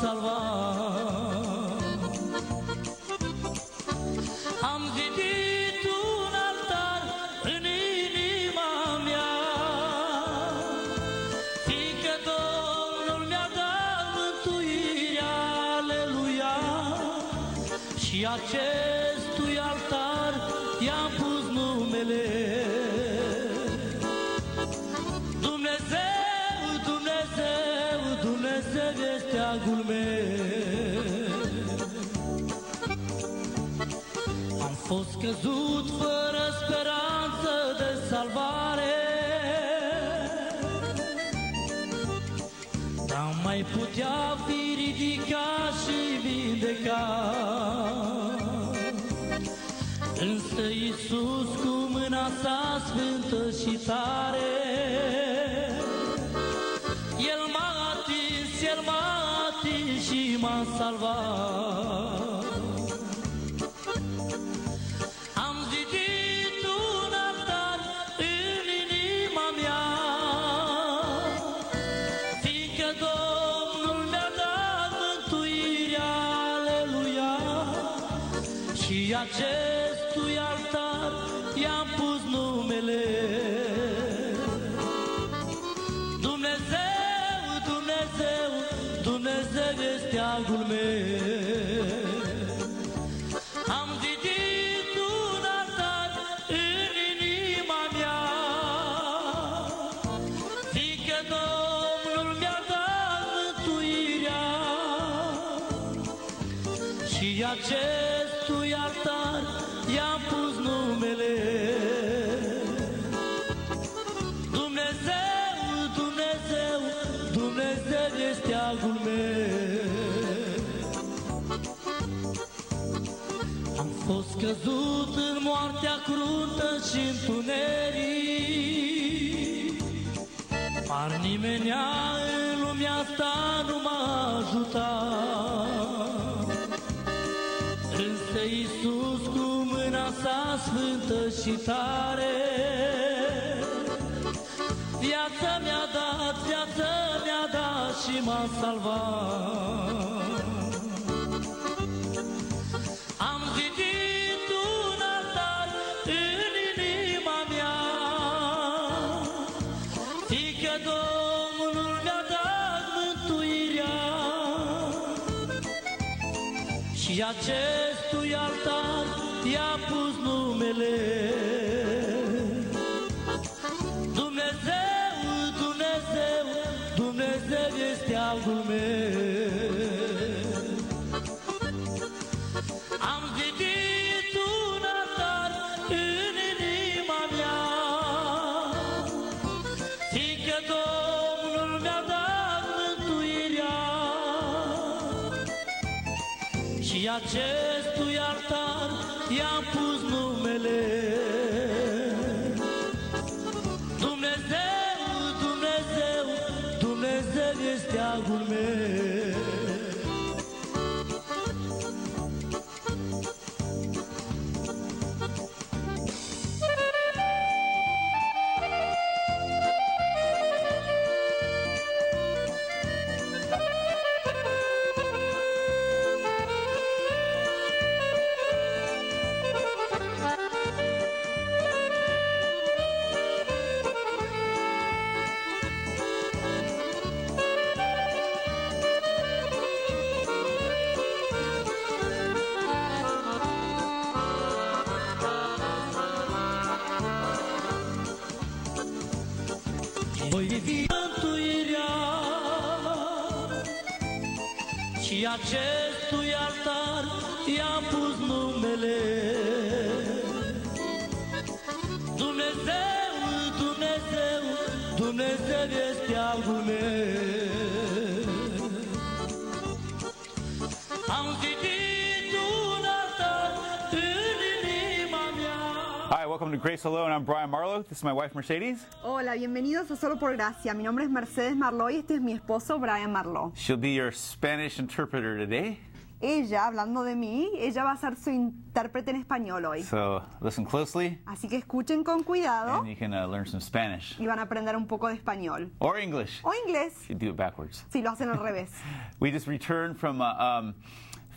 salvat am zidit un altar în inima mea. Fiindcă Domnul mi-a dat mântuirea, aleluia. Și acestui fost căzut fără speranță de salvare. Dar mai putea fi ridicat și vindecat. Însă Iisus cu mâna sa sfântă și tare El m-a atins, El m-a atins și m-a salvat Și acestui altar i-am pus numele. Dumnezeu, Dumnezeu, Dumnezeu este agul meu. Am fost căzut în moartea cruntă și întuneric Par nimenea în lumea asta nu m-a ajutat sfântă și tare. Viața mi-a dat, viața mi-a dat și m-a salvat. Am zidit un altar în inima mea. Fiindcă Domnul mi-a dat mântuirea. Și acestui altar i-a pus numele. Dumnezeu, Dumnezeu, Dumnezeu este agul meu acestui altar i-am pus numele. Dumnezeu, Dumnezeu, Dumnezeu este agul meu Am zidit welcome to Grace Alone. I'm Brian Marlowe. This is my wife Mercedes. Hola, bienvenidos a Solo por Gracia. Mi nombre es Mercedes Marlowe y este es mi esposo Brian Marlowe. She'll be your Spanish interpreter today. Ella, hablando de mí, ella va a ser su intérprete en español hoy. So listen closely Así que escuchen con cuidado and you can uh, learn some Spanish y van a aprender un poco de español. or English. O inglés, You do it backwards. si lo hacen al revés. We just returned from a um,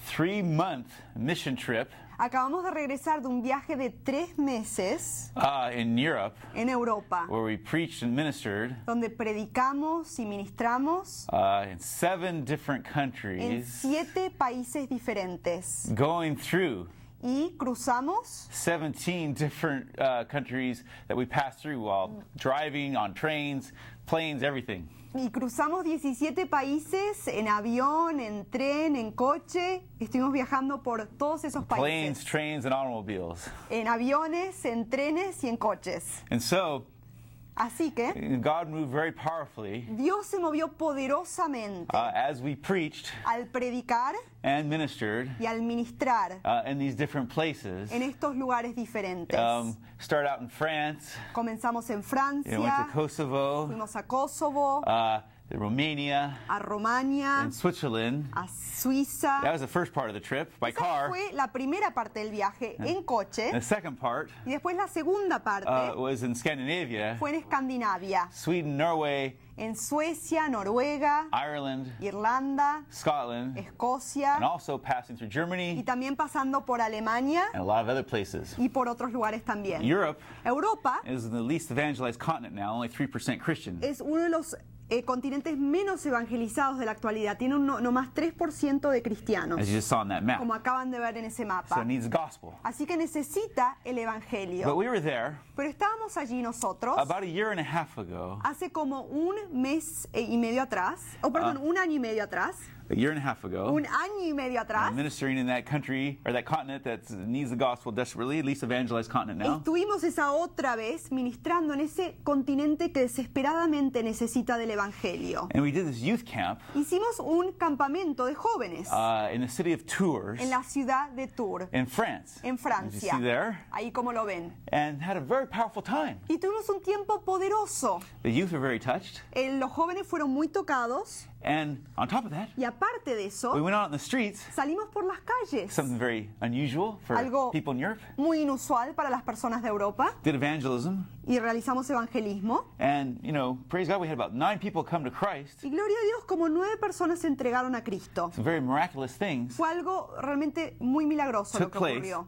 three month mission trip Acabamos de regresar de un viaje de tres meses uh, in Europe en Europa, where we preached and ministered donde predicamos y ministramos uh, in seven different en countries, siete países diferentes. going through Y cruzamos 17 different uh, countries that we passed through while driving on trains, planes, everything. Y cruzamos 17 países en avión, en tren, en coche. Estuvimos viajando por todos esos Planes, países. trains, and automobiles. En aviones, en trenes y en coches. And so Así que God moved very powerfully Dios se movió poderosamente uh, as we preached al predicar and ministered y al ministrar uh, in these different places. en estos lugares diferentes. Um, start out in France, Comenzamos en you know, went to Kosovo, fuimos a Kosovo, uh, Romania, a Romania, and Switzerland. a Suiza. That was the first part of the trip by Esa car. fue la primera parte del viaje en coche. The second part Y después la segunda parte uh, was in Scandinavia, fue en Escandinavia, Sweden, Norway, en Suecia, Noruega, Ireland, Irlanda, Scotland, Escocia and also passing through y Germany también pasando por Alemania and a lot of other places. y por otros lugares también. Europe Europa is the least evangelized continent now, only 3% Christian. es uno de los eh, continentes menos evangelizados de la actualidad. Tiene un no, no más 3% de cristianos, as you just saw on that map. como acaban de ver en ese So mapa. it needs gospel. Así que necesita el But evangelio. we were there Pero estábamos allí nosotros about a year and a half ago. hace como un mes eh, y medio atrás, o perdón, un año y medio atrás, A year and a half ago. un año y medio atrás. Ministering in that country or that continent that needs the gospel desperately, least evangelized continent now. Estuvimos esa otra vez ministrando en ese continente que desesperadamente necesita del Evangelio. And we did this youth camp Hicimos un campamento de jóvenes uh, in the city of Tours en la ciudad de Tours, in France. en As you Francia. see there, Ahí como lo ven. and had a very powerful time. Y tuvimos un tiempo poderoso. The youth were very touched, Eh, Los jóvenes fueron muy tocados and on top of that, y aparte de we eso, went out in the streets. salimos por las calles. Something very unusual for Algo- people in Europe. Muy inusual para las personas de Europa. Did evangelism, Y realizamos evangelismo. and you know, praise God, we had about nine people come to Christ. Y gloria a Dios, como nueve personas se entregaron a Cristo. Some very miraculous things Fue algo realmente muy milagroso lo Took que place. ocurrió.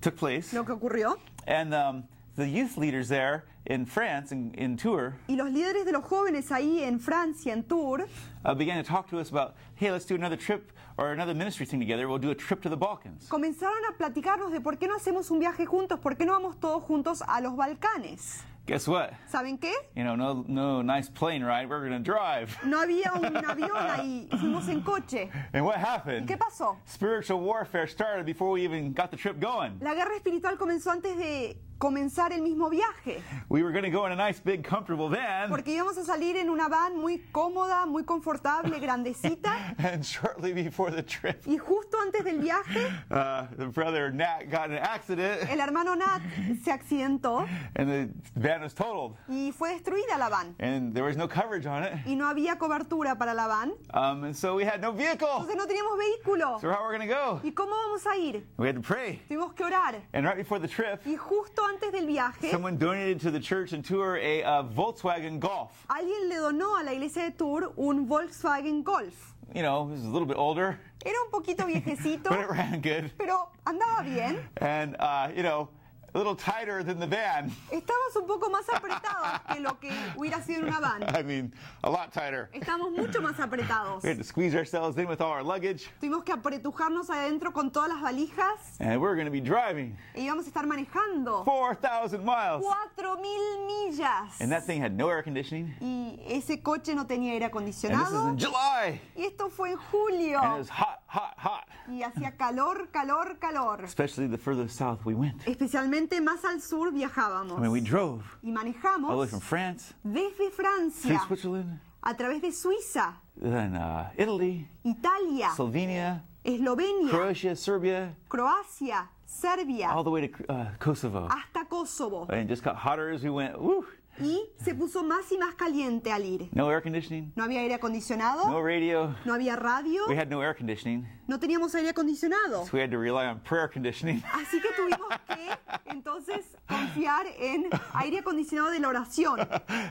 took place, Lo que ocurrió. and um, the youth leaders there in France, in, in Tours, Y los líderes de los jóvenes ahí en Francia, en Tours, uh, began to talk to us about, hey, let's do another trip or another ministry thing together. We'll do a trip to the Balkans. comenzaron a platicarnos de por qué no hacemos un viaje juntos, por qué no vamos todos juntos a los Balcanes. Guess what? ¿Saben qué? You know, no, no nice plane ride. We're going to drive. No había un avión ahí, fuimos en coche. And what happened? ¿Qué pasó? Spiritual warfare started before we even got the trip going. La guerra espiritual comenzó antes de comenzar el mismo viaje, We were going to go in a nice, big, comfortable van. porque íbamos a salir en una van muy cómoda, muy confortable, grandecita, And shortly before the trip, y justo antes del viaje, uh, the brother Nat got in an accident el hermano Nat se accidentó and the van was totaled. y fue destruida la van. And there was no coverage on it. Y no había cobertura para la van, Um, and so we had no vehicle. entonces no teníamos vehículo. So how are we going to go? ¿Y cómo vamos a ir? We had to pray. Tuvimos que orar. And right before the trip, Y justo antes del viaje, someone donated to the church and tour a uh, Volkswagen Golf. alguien le donó a la iglesia de Tours un Volkswagen Golf. You know, it was a little bit older, Era un poquito viejecito, but it ran good. pero andaba bien. And, uh, you know, a little tighter than the van. Estábamos un poco más apretados que lo que hubiera sido en una van. I mean, a lot tighter. Estamos mucho más apretados. We had to squeeze ourselves in with all our luggage, Tuvimos que apretujarnos adentro con todas las valijas and we're going to be driving e íbamos a estar manejando 4,000 miles. cuatro mil millas. And that thing had no air conditioning. Y ese coche no tenía aire And this is acondicionado. in July. Y esto fue en julio. And it was hot, hot, hot. Y hacía calor, calor, calor. Especially the further south we went. Especialmente más al sur viajábamos. I mean, we drove Y all the way manejamos from France desde through Francia Switzerland, a través de Suiza, then uh, Italy, Italia, Slovenia, Eslovenia, Croatia, Serbia, Croacia, Serbia all the way to uh, Kosovo. hasta Kosovo. And it just got hotter as we went. Woo! Y se puso más y más caliente al ir. No air conditioning, No había aire acondicionado, no radio. no había radio, We had no air conditioning, no teníamos aire acondicionado. so we had to rely on prayer conditioning. Así que tuvimos que entonces confiar en aire acondicionado de la oración.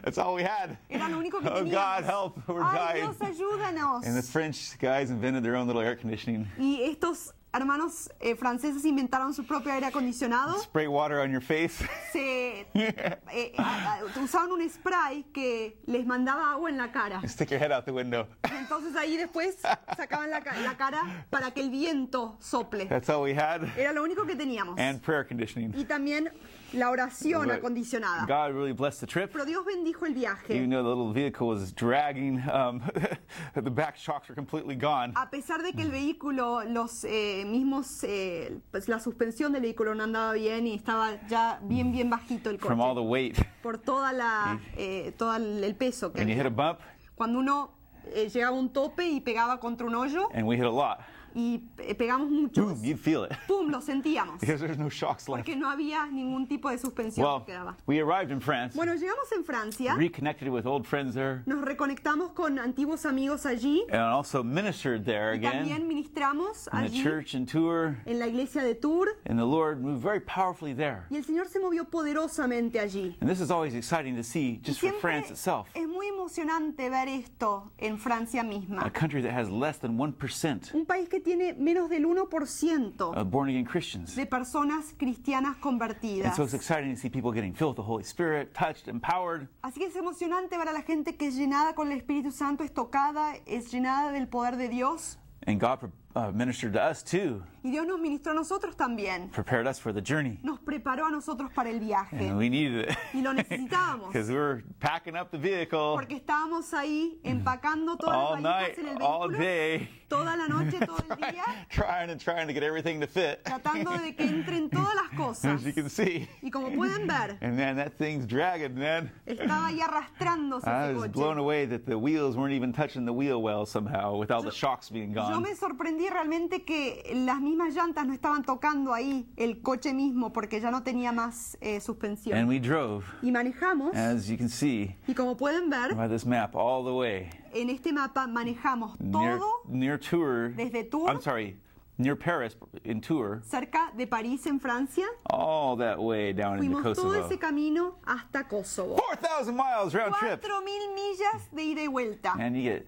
That's all we had. Era lo único que Oh, teníamos. God, help, we're Ay, dying. Dios, ayúdanos. And the French guys invented their own little air conditioning. Y estos hermanos eh, franceses inventaron su propio aire acondicionado. Spray water on your face. Se eh, a- usaban un spray que les mandaba agua en la cara. Stick your head out the window. Entonces ahí después sacaban la, la cara para que el viento sople. That's all we had. Era lo único que teníamos. And prayer conditioning. Y también la oración But acondicionada. God really blessed the trip. Pero Dios bendijo el viaje. Even though the little vehicle was dragging, um, the back shocks were completely gone. A pesar de que el vehículo, los eh, mismos, eh, pues la suspensión del vehículo no andaba bien y estaba ya bien, bien bajito el From all the coche. weight. Por toda la, eh, todo el peso que And you hit a bump, Cuando uno eh, llegaba a un tope y pegaba contra un hoyo and we hit a lot. Y eh, pegamos muchos, Boom, you'd feel it. ¡pum! lo sentíamos. Because there's no shocks left. Porque no había ningún tipo de suspensión Well, que quedaba. we arrived in France, Bueno, llegamos en Francia, reconnected with old friends there, nos reconectamos con antiguos amigos allí and also ministered there y también ministramos in the allí church and tour. en la iglesia de Tours And the Lord moved very powerfully there. y el Señor se movió poderosamente allí. And this is always exciting to see just for France itself, es muy emocionante ver esto en Francia a misma. country that has less than 1% Un país que tiene menos del 1% of born again Christians. de personas cristianas And convertidas. so it's exciting to see people getting filled with the Holy Spirit, touched, empowered. Así que es emocionante ver a la gente que es llenada con el Espíritu Santo, es tocada, es llenada del poder de Dios. And God uh, ministered to us too, Y Dios nos ministró a nosotros también. prepared us for the journey. Nos preparó a nosotros para el viaje. And we needed it. Y lo necesitábamos. Because we were packing up the vehicle Porque estábamos ahí empacando todas all las night, valijas en el all vehículo, day, toda la noche, todo el día, trying and trying to get everything to fit, tratando de que entren todas las cosas. as you can see. Y como pueden ver, And man, that thing's dragging, man. estaba ahí arrastrándose I ese was coche. blown away that the wheels weren't even touching the wheel well somehow with all the shocks being Yo gone. me sorprendí realmente que las mismas llantas no estaban tocando ahí el coche mismo porque ya no tenía más eh, suspensión. And we drove, Y manejamos, as you can see y como pueden ver, by this map, all the way en este mapa manejamos near, todo near Tours. desde Tours. I'm sorry, near Paris in Tours, cerca de París en Francia. all that way down into Fuimos todo Kosovo. ese camino hasta Kosovo. 4,000 miles round trip. 4.000 millas de ida y vuelta. And you get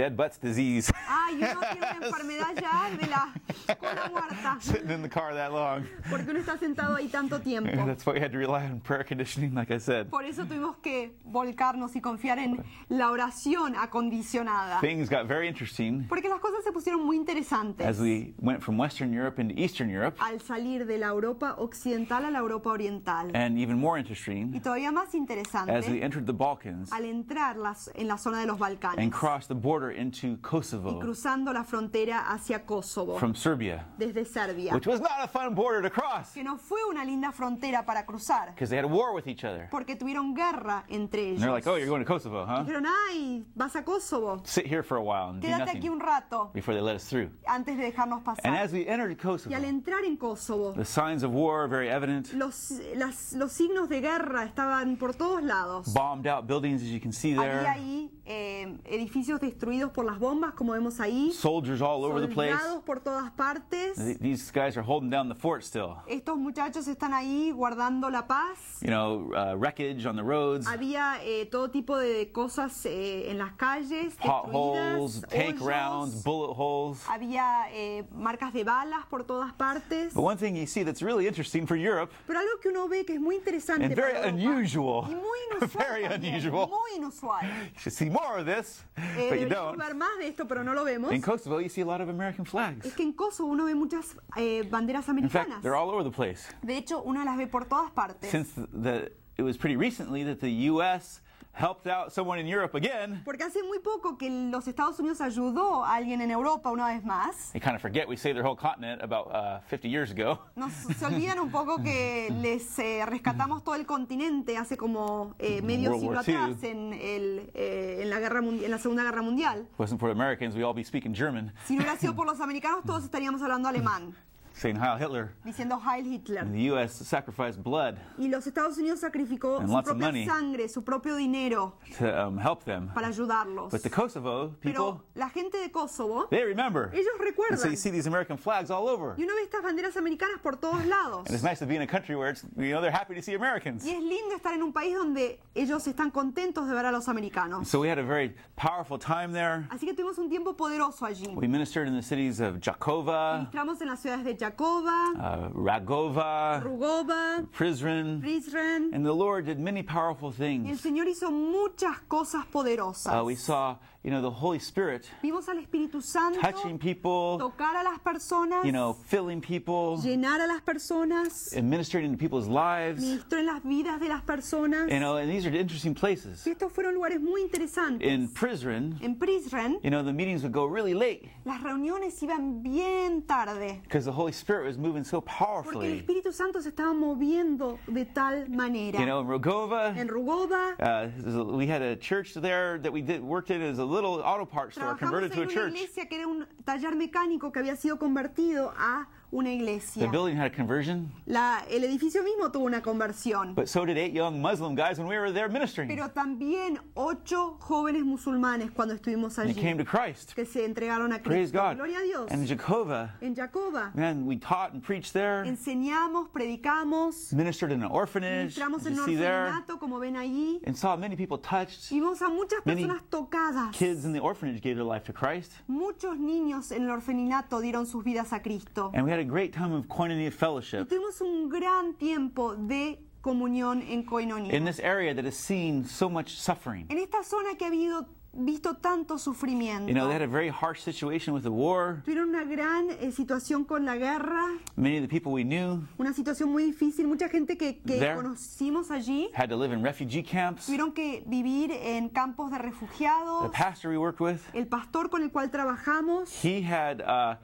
dead butts disease Ay, uno tiene una enfermedad ya de la cola muerta sitting in the car that long. porque uno está sentado ahí tanto tiempo. And that's why we had to rely on prayer conditioning, like I said. Por eso tuvimos que volcarnos y confiar en la oración acondicionada. Things got very interesting Porque las cosas se pusieron muy interesantes as we went from Western Europe into Eastern Europe, al salir de la Europa occidental a la Europa oriental. and even more Y interesting todavía más as we interesante entered the Balkans al entrar las- en la zona de los and crossed the border into y Kosovo cruzando la frontera hacia Kosovo from Serbia, desde Serbia. which was not a fun border to cross Que no fue una linda frontera para cruzar because they had a war with each other. porque tuvieron guerra entre And they're ellos. like, oh, you're going to Kosovo, huh? Dijeron, ay, vas a Kosovo, Sit here for a while and do quédate aquí un rato before they let us through. antes de dejarnos And pasar. as we entered Y al Kosovo, entrar en Kosovo, the signs of war are very evident. los, las- los signos de guerra estaban por todos lados. Bombed out buildings, as you can see Había there. ahí eh, edificios destruidos por las bombas, como vemos ahí. Soldiers all over the place. Soldados por todas partes. Th- These guys are holding down the fort still. Estos muchachos están ahí guardando la paz. You know, uh, wreckage on the roads, Había eh, todo tipo de cosas eh, en las calles, potholes, destruidas, tank hoyos. rounds, bullet holes. Había eh, marcas de balas por todas partes. But one thing you see that's really interesting for Europe, Pero algo que uno ve que es muy interesante and very Europa, unusual, y muy inusual very también, unusual. muy inusual. You should see more of this, Eh, but you don't. ver más de esto, pero no lo vemos. In Kosovo, you see a lot of American flags. Es que en Kosovo uno ve muchas eh, banderas In americanas. fact, they're all over the place. De hecho, uno las ve por todas partes. Since the it was pretty recently that the U.S. helped out someone in Europe again. Porque hace muy poco que los Estados Unidos ayudó a alguien en Europa una vez más. They kind of forget we saved their whole continent about uh, 50 years ago. Nos, se olvidan un poco que les eh, rescatamos todo el continente hace como eh, medio World siglo atrás en, el, eh, en, la guerra, mundi- en la Segunda Guerra Mundial. Wasn't for Americans, we'd all be speaking German. Si no hubiera sido por los americanos, todos estaríamos hablando alemán. Saying Heil Hitler. diciendo Heil Hitler. And the U.S. sacrificed blood Y los Estados Unidos sacrificó And su lots of propia money. sangre, su propio dinero to um, help them. para ayudarlos. But the Kosovo people, Pero la gente de Kosovo, they remember. ellos And so recuerdan. you see these American flags all over. Y uno ve estas banderas americanas por todos lados. And it's nice to be in a country where it's, you know, they're happy to see Americans. Y es lindo estar en un país donde ellos están contentos de ver a los americanos. So we had a very powerful time there. Así que tuvimos un tiempo poderoso allí. We ministered in the cities of Jakova, Entramos en las ciudades de Uh, Ragova, Rugova, Prizren, Prizren. and the Lord did many powerful Y el things. Señor hizo muchas cosas poderosas. Uh, we saw, you know, the Holy Spirit Vimos al Espíritu Santo touching people, tocar a las personas, you know, filling people, llenar a las personas, administering into people's lives. ministró en las vidas de las personas. You know, and these are interesting places. Y estos fueron lugares muy interesantes. In Prizren, En Prizren, you know, the meetings would go really late las reuniones iban bien tarde. because the Holy Spirit was moving so Porque el powerfully. Espíritu Santo se estaba moviendo de tal manera. You know, in Rogova, En Rugova uh, we had a church there that we did worked in as a little auto parts store converted to en a una church. iglesia que era un taller mecánico que había sido convertido a una The iglesia. building had a conversion, La- el edificio mismo tuvo una conversión. but so did eight young Muslim guys when we were there ministering. Pero también ocho jóvenes musulmanes cuando estuvimos They allí came to Christ. que se entregaron a Praise Cristo. God. Gloria a Dios. And in Jakova, En Jacoba man, we taught and preached there, enseñamos, predicamos, ministered in an orphanage, en un orfanato, como ven allí, and saw many people touched. y vimos a muchas Many personas tocadas. Kids in the orphanage gave their life to Christ. Muchos niños en el orfanato dieron sus vidas a Cristo. And we had a great time of koinonia Y fellowship tuvimos un gran tiempo de comunión en Koinonia. in this area that has seen so much suffering. En esta zona que ha habido, visto tanto sufrimiento. You know, they had a very harsh situation with the war. Tuvieron una gran eh, situación con la guerra, Many of the people we knew una situación muy difícil. Mucha gente que, que There. conocimos allí had to live in refugee camps. tuvieron que vivir en campos de The refugiados. pastor we worked with, El pastor con el cual trabajamos, he had uh,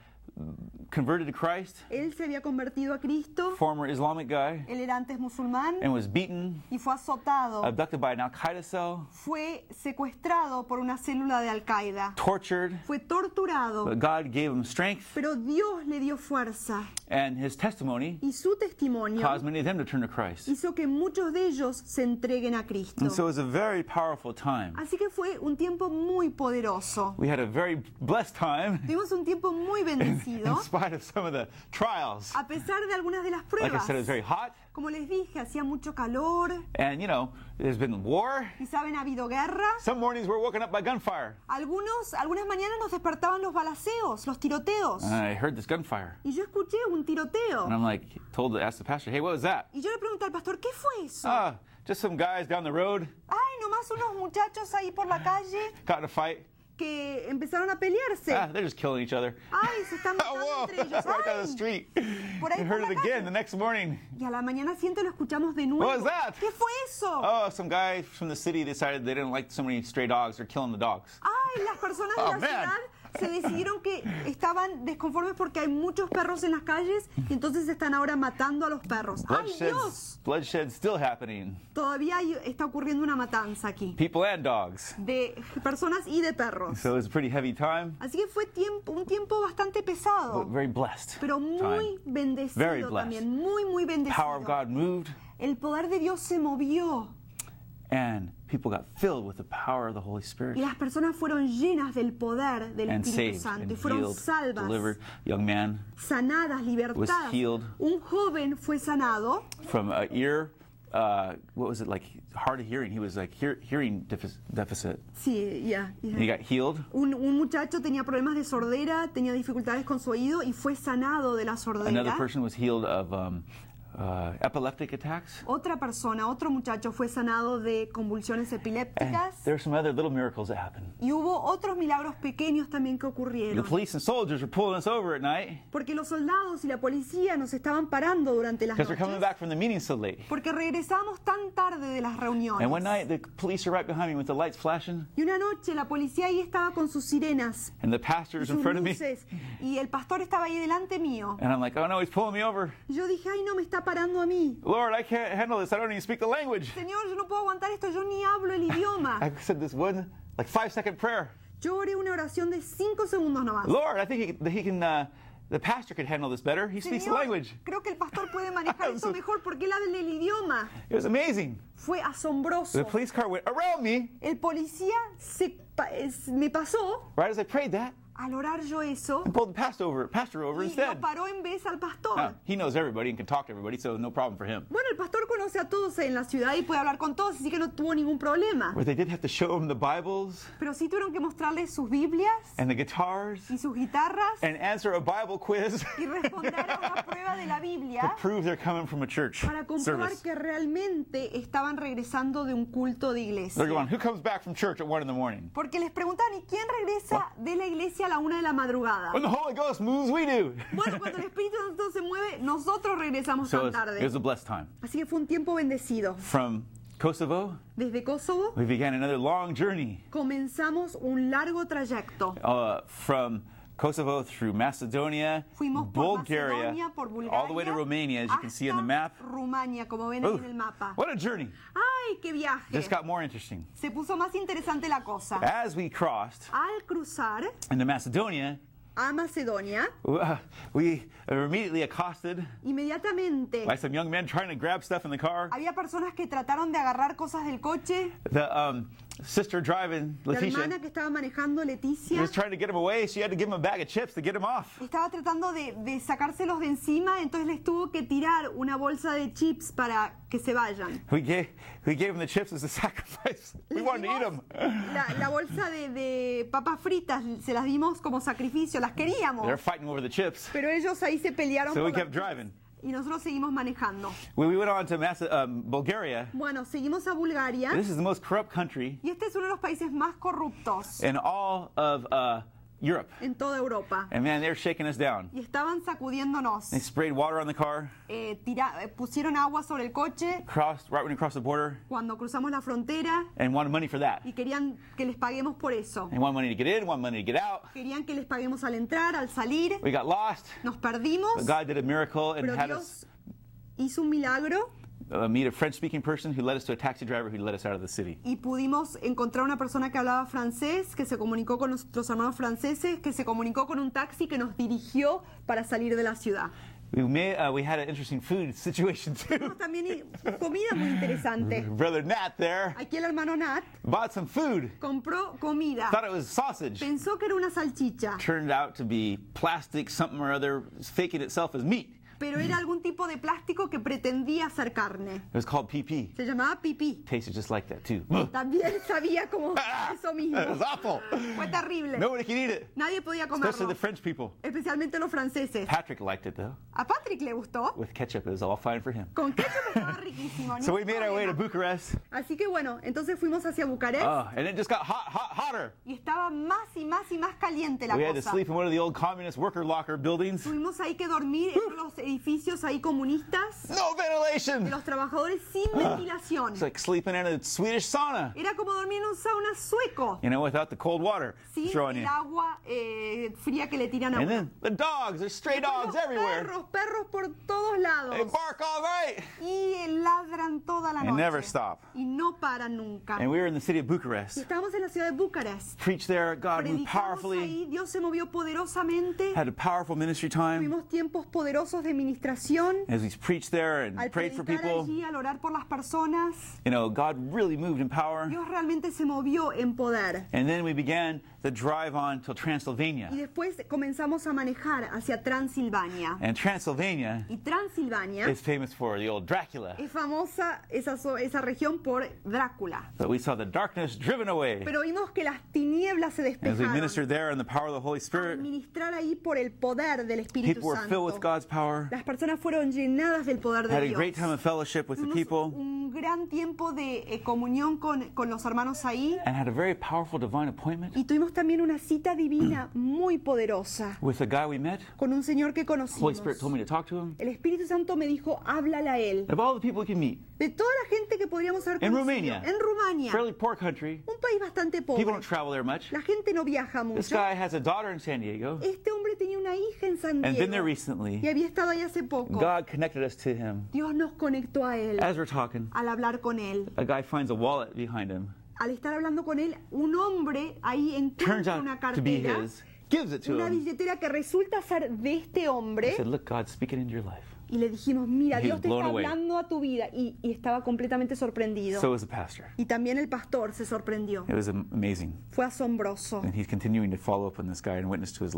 converted to Christ, él se había convertido a Cristo. former Islamic guy, Él era antes musulmán and was beaten, y fue azotado. abducted by an Al Qaeda cell, Fue secuestrado por una célula de Al-Qaeda. tortured. Fue torturado. But God gave him strength, Pero Dios le dio fuerza and his testimony y su testimonio caused many of them to turn to Christ. hizo que muchos de ellos se entreguen a Cristo. And so it was a very powerful time. Así que fue un tiempo muy poderoso. We had a very blessed time Tuvimos un tiempo muy bendecido, spite of some of the trials. a pesar de algunas de las Like I pruebas. said, it was very hot. Como les dije, hacía mucho calor And, you know, there's been war. y saben, ha habido guerra. Some mornings we're woken up by gunfire. Algunos, algunas mañanas nos despertaban los balaceos, los tiroteos. And I heard this gunfire. Y yo escuché un tiroteo. And I'm like, told to ask the pastor, hey, what was that? Y yo le pregunté al pastor, ¿qué fue eso? Ah, just some guys down the road Ay, nomás unos muchachos ahí por la calle got in a fight. Que empezaron a pelearse. Ah, they're just killing each other. Ay, se están matando Whoa, entre ellos. right down the street. Por ahí heard it again calle. the next morning. Y a la mañana siguiente lo escuchamos de nuevo. What was that? ¿Qué fue eso? Oh, some guy from the city decided they didn't like so many stray dogs. They're killing the dogs. Ay, las personas de Oh, la man. ciudad se decidieron que estaban desconformes porque hay muchos perros en las calles y entonces están ahora matando a los perros. ¡Ay, Dios! bloodshed's still happening. Todavía está ocurriendo una matanza aquí People and dogs. de personas y de perros. So it was a pretty heavy time, Así que fue tiempo, un tiempo bastante but pesado, very blessed. pero muy time. Very bendecido blessed. también, muy, muy Power of bendecido. God moved, El poder de Dios se movió and people got filled with the power of the Holy Spirit y las personas fueron llenas del poder del and Espíritu saved Santo y fueron healed, salvas. delivered. Young man sanadas, libertadas. healed. Un joven fue sanado from a ear, uh, what was it like? Hard of hearing. He was like hear, hearing defic- deficit. Sí, ya. ya. And he got healed. Un, un muchacho tenía problemas de sordera, tenía dificultades con su oído y fue sanado de la Another sordera. person was healed of um, uh, epileptic attacks. Otra persona, otro muchacho fue sanado de convulsiones And epilépticas. there were some other little miracles that happened. Y hubo otros milagros pequeños también que The ocurrieron. police and soldiers were pulling us over at night Porque los soldados y la policía nos estaban parando durante las because we're coming noches. back from the meeting so late. Porque regresábamos tan tarde de las And reuniones. one night the police are right behind me with the lights flashing, Y una noche la policía ahí estaba con sus sirenas, and the pastor's in sus front of me. y el pastor estaba ahí delante mío. And I'm like, oh no, he's pulling me over. Y yo dije, ay, no me está parando a mí. Lord, I can't handle this. I don't even speak the language. Señor, yo no puedo aguantar esto, yo ni hablo el idioma. I said this one, like five second prayer. Yo oré una oración de cinco segundos nomás. Lord, I think he, he can uh, the pastor could handle this better. He speaks the Señor, language. creo que el pastor puede manejar esto mejor porque él habla el idioma. It was amazing. Fue asombroso. The police car went around me El policía se me pasó right as I prayed that al orar yo eso and pulled the pastor over, pastor over y lo instead. paró en vez al pastor. Now, he knows everybody and can talk to everybody, so no problem for him. Bueno, el pastor conoce a todos en la ciudad y puede hablar con todos, así que no tuvo ningún problema. Where they did have to show him the Bibles Pero sí tuvieron que mostrarles sus Biblias and the guitars y sus guitarras and answer a Bible quiz y responder a una prueba de la to Biblia prove they're coming from a church para comprobar service. que realmente estaban regresando de un culto de They're iglesia. going, who comes back from church at 1 in the morning? Porque les preguntaban, ¿y quién regresa de la iglesia a la una de la madrugada? When the Holy Ghost moves, we do. Bueno, cuando el Espíritu Santo se mueve, nosotros regresamos So tan was, it tarde. was a blessed time. Así que fue un tiempo bendecido. From Kosovo, Desde Kosovo we began another long journey. comenzamos un largo trayecto. Uh, from Kosovo through Macedonia, Fuimos por Bulgaria, Macedonia, por Bulgaria, all the way to Romania, as you can see on the map. Rumania, como ven ahí en el mapa. what a journey! ¡Ay, qué viaje! Just got more interesting. Se puso más interesante la cosa. As we crossed Al cruzar into Macedonia, a Macedonia, uh, we were immediately accosted inmediatamente by some young men trying to grab stuff in the car. había personas que trataron de agarrar cosas del coche. The um, sister driving, La hermana Leticia, que estaba manejando, Leticia, was trying to get him away. She had to give him a bag of chips to get him off. estaba tratando de, de sacárselos de encima, entonces les tuvo que tirar una bolsa de chips para que se vayan. We gave, we gave him the chips as a sacrifice. We wanted to eat them. La, la bolsa de, de papas fritas se las dimos como sacrificio, las queríamos. They're fighting over the chips. Pero ellos ahí se pelearon So por we kept driving. Y nosotros seguimos manejando. When we went on to Mace- um, Bulgaria, Bueno, seguimos a Bulgaria this is the most corrupt country y este es uno de los países más corruptos in all of uh, Europe. en toda Europa. And man, they're shaking us down. Y estaban sacudiéndonos. They sprayed water on the car, Eh, tira- eh, pusieron agua sobre el coche crossed right when we crossed the border, cuando cruzamos la frontera and wanted money for that. y querían que les paguemos por eso. They wanted money to get in, wanted money to get out. Querían que les paguemos al entrar, al salir. We got lost. Nos perdimos, But God did a miracle and pero had us Dios hizo un milagro uh, meet a French-speaking person who led us to a taxi driver who led us out of the city. y pudimos encontrar una persona que hablaba francés, que se comunicó con nuestros hermanos franceses, que se comunicó con un taxi que nos dirigió para salir de la ciudad. We, may, uh, we had an interesting food situation too. También comida muy interesante. Brother Nat there Aquí el hermano Nat bought some food. compró comida. Thought it was sausage. Pensó que era una salchicha, Turned out to be plastic something or other, faking itself as meat. Pero era algún tipo de plástico que pretendía ser carne. It was called PP. Se llamaba pipí. Tasted just like that too. También sabía como eso mismo. It was awful. Fue terrible. Nobody could eat it, Nadie podía especially comerlo, the French people. especialmente los franceses. Patrick liked it though. A Patrick le gustó. With ketchup, it was all fine for him. Con ketchup estaba riquísimo. So we made our way to. Bucharest. Así que bueno, entonces fuimos hacia Bucarest Oh, and it just got hot, hot, hotter. y estaba más y más y más caliente la We had to cosa. sleep in one of the old communist worker locker buildings. Tuvimos ahí que dormir en los edificios ahí comunistas No de ventilation. los trabajadores sin ventilación. It's like sleeping in a Swedish sauna, Era como dormir en un sauna sueco, you know, without the cold water sin throwing el agua eh, fría que le tiran a And uno. then the dogs, there's stray dogs Los everywhere. perros, perros por todos lados. They bark all. Y ladran toda la And noche. never stop. Y no paran nunca. And we were in the city of Y Bucharest. estábamos en la ciudad de Bucarest. Preached there, God moved Predicamos powerfully, ahí, Dios se movió poderosamente. had a powerful ministry time Tuvimos tiempos poderosos de administración. as we preached there and Al prayed for predicar people. allí, al orar por las personas, You know, God really moved in power. Dios realmente se movió en poder. And then we began the drive on till Transylvania. Y después comenzamos a manejar hacia Transilvania. And Transylvania Y Transilvania is famous for the old Dracula. es famosa esa, esa región por Drácula. But we saw the darkness driven away Pero vimos que las tinieblas se as we despejaron. ministered there in the power of the Holy Spirit. Administrar ahí por el poder del Espíritu People were filled with. God's power. Las personas fueron llenadas del poder de Had a Dios. great time of fellowship with the Tuvimos people un gran tiempo de eh, comunión con, con los hermanos ahí. and had a very powerful divine appointment Y tuvimos también una cita divina muy poderosa with a guy we met. con un señor que Holy conocimos. Spirit told me to talk to him. El Espíritu Santo me dijo, háblale a él. People De toda la gente que podríamos haber in conocido. Romania, En Rumania, fairly poor country, un país bastante people pobre. don't travel there much. La gente no viaja This mucho. guy has a daughter in San Diego Este hombre tenía una hija en San and been there Diego recently. y había estado ahí hace poco. God connected us to him. Dios nos conectó a él As we're talking, al hablar con él. a guy finds a wallet behind him. Al estar hablando con él, un hombre ahí encuentra una out to be cartera his. gives it to una him. billetera que resulta ser de este He hombre. said, Look, God's speaking into your life. Y le dijimos, mira, Dios te está hablando a tu vida. Y, y estaba completamente sorprendido. So was the pastor. y también el pastor se sorprendió. It was am- amazing. Fue asombroso.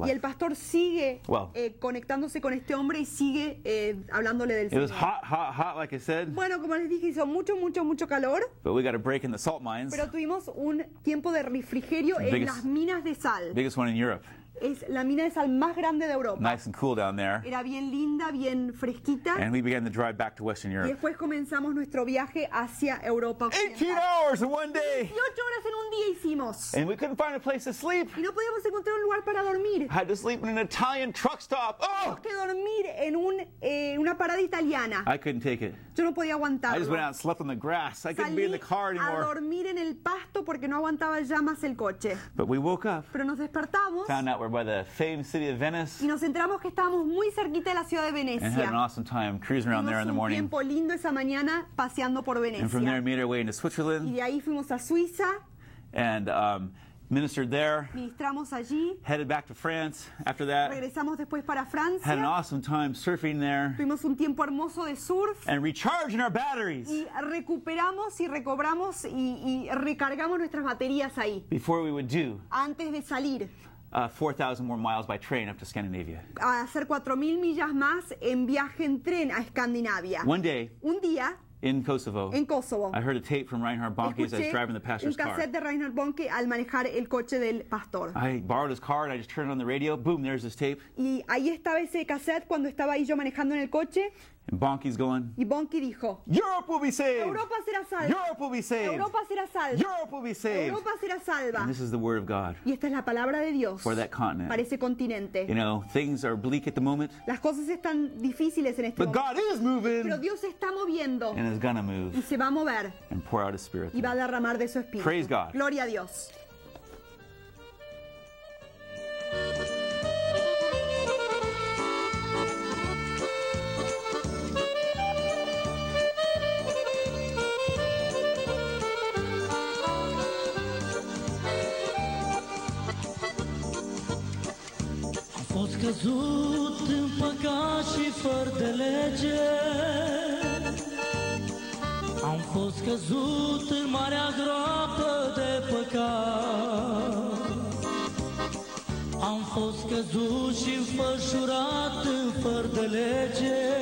Y el pastor sigue Wow. eh, conectándose con este hombre y sigue eh, hablándole del Señor. hot, hot, hot, like I said, Bueno, como les dije, hizo mucho, mucho, mucho calor, but we got a break in the salt mines, pero tuvimos un tiempo de refrigerio en Biggest- las minas de sal. biggest one in Europe. Es la mina de sal más grande de Europa. Nice and cool down there. Era bien linda, bien fresquita. And we began to drive back to Western Y Europe. después comenzamos nuestro viaje hacia Europa 18 Occidental. hours in one day! 18 horas en un día hicimos. And we couldn't find a place to sleep. Y no podíamos encontrar un lugar para dormir. Had to sleep in an Italian truck stop. Oh! Tuvimos que dormir en un, eh, una parada italiana. I couldn't take it. Yo no podía I just went aguantarlo. out and slept on the grass. I couldn't be in the car a anymore. dormir en el pasto porque no aguantaba ya más el coche. But we woke up, Pero nos despertamos found out by the famed city of Venice, y nos enteramos que estábamos muy cerquita de la ciudad de and had an Venecia. awesome time cruising around there in Tuvimos the un morning. tiempo lindo esa mañana paseando por And from there, Venecia. made our way into Y Switzerland de ahí fuimos a Suiza, and um, ministered there. ministramos allí, Headed back to France after that. regresamos después para Had an Francia, awesome time surfing there. Tuvimos un tiempo hermoso de surf. And recharging our batteries. Y recuperamos y recobramos y, y recargamos nuestras baterías ahí. Before we would do. Antes de salir uh, 4,000 more miles by train up to Scandinavia. a hacer 4.000 millas más en viaje en tren a Escandinavia. One day Un día in Kosovo, en Kosovo. I heard a tape from Reinhard Bonnke as I was driving the un pastor's car. cassette de Reinhard Bonke al manejar el coche del pastor. I borrowed his car and I just turned on the radio. Boom, there's this tape. Y ahí estaba ese cassette cuando estaba ahí yo manejando en el coche And going, y Bonke dijo, Europe will be saved! Europa será salva. Europe will be saved! Europa será salva. Europe will be saved! Europa será salva. And this is the word of God Y esta es la palabra de Dios for that continent. para ese continente. You know, things are bleak at the moment, Las cosas están difíciles en este but momento. God is Pero moving Dios se está moviendo and is gonna y move se va a mover and pour out His Spirit. y va a derramar de su espíritu. Praise God. Gloria a Dios. Căzut în păcat și fără de lege. Am fost căzut în marea groapă de păcat. Am fost căzut și înfășurat în fără de lege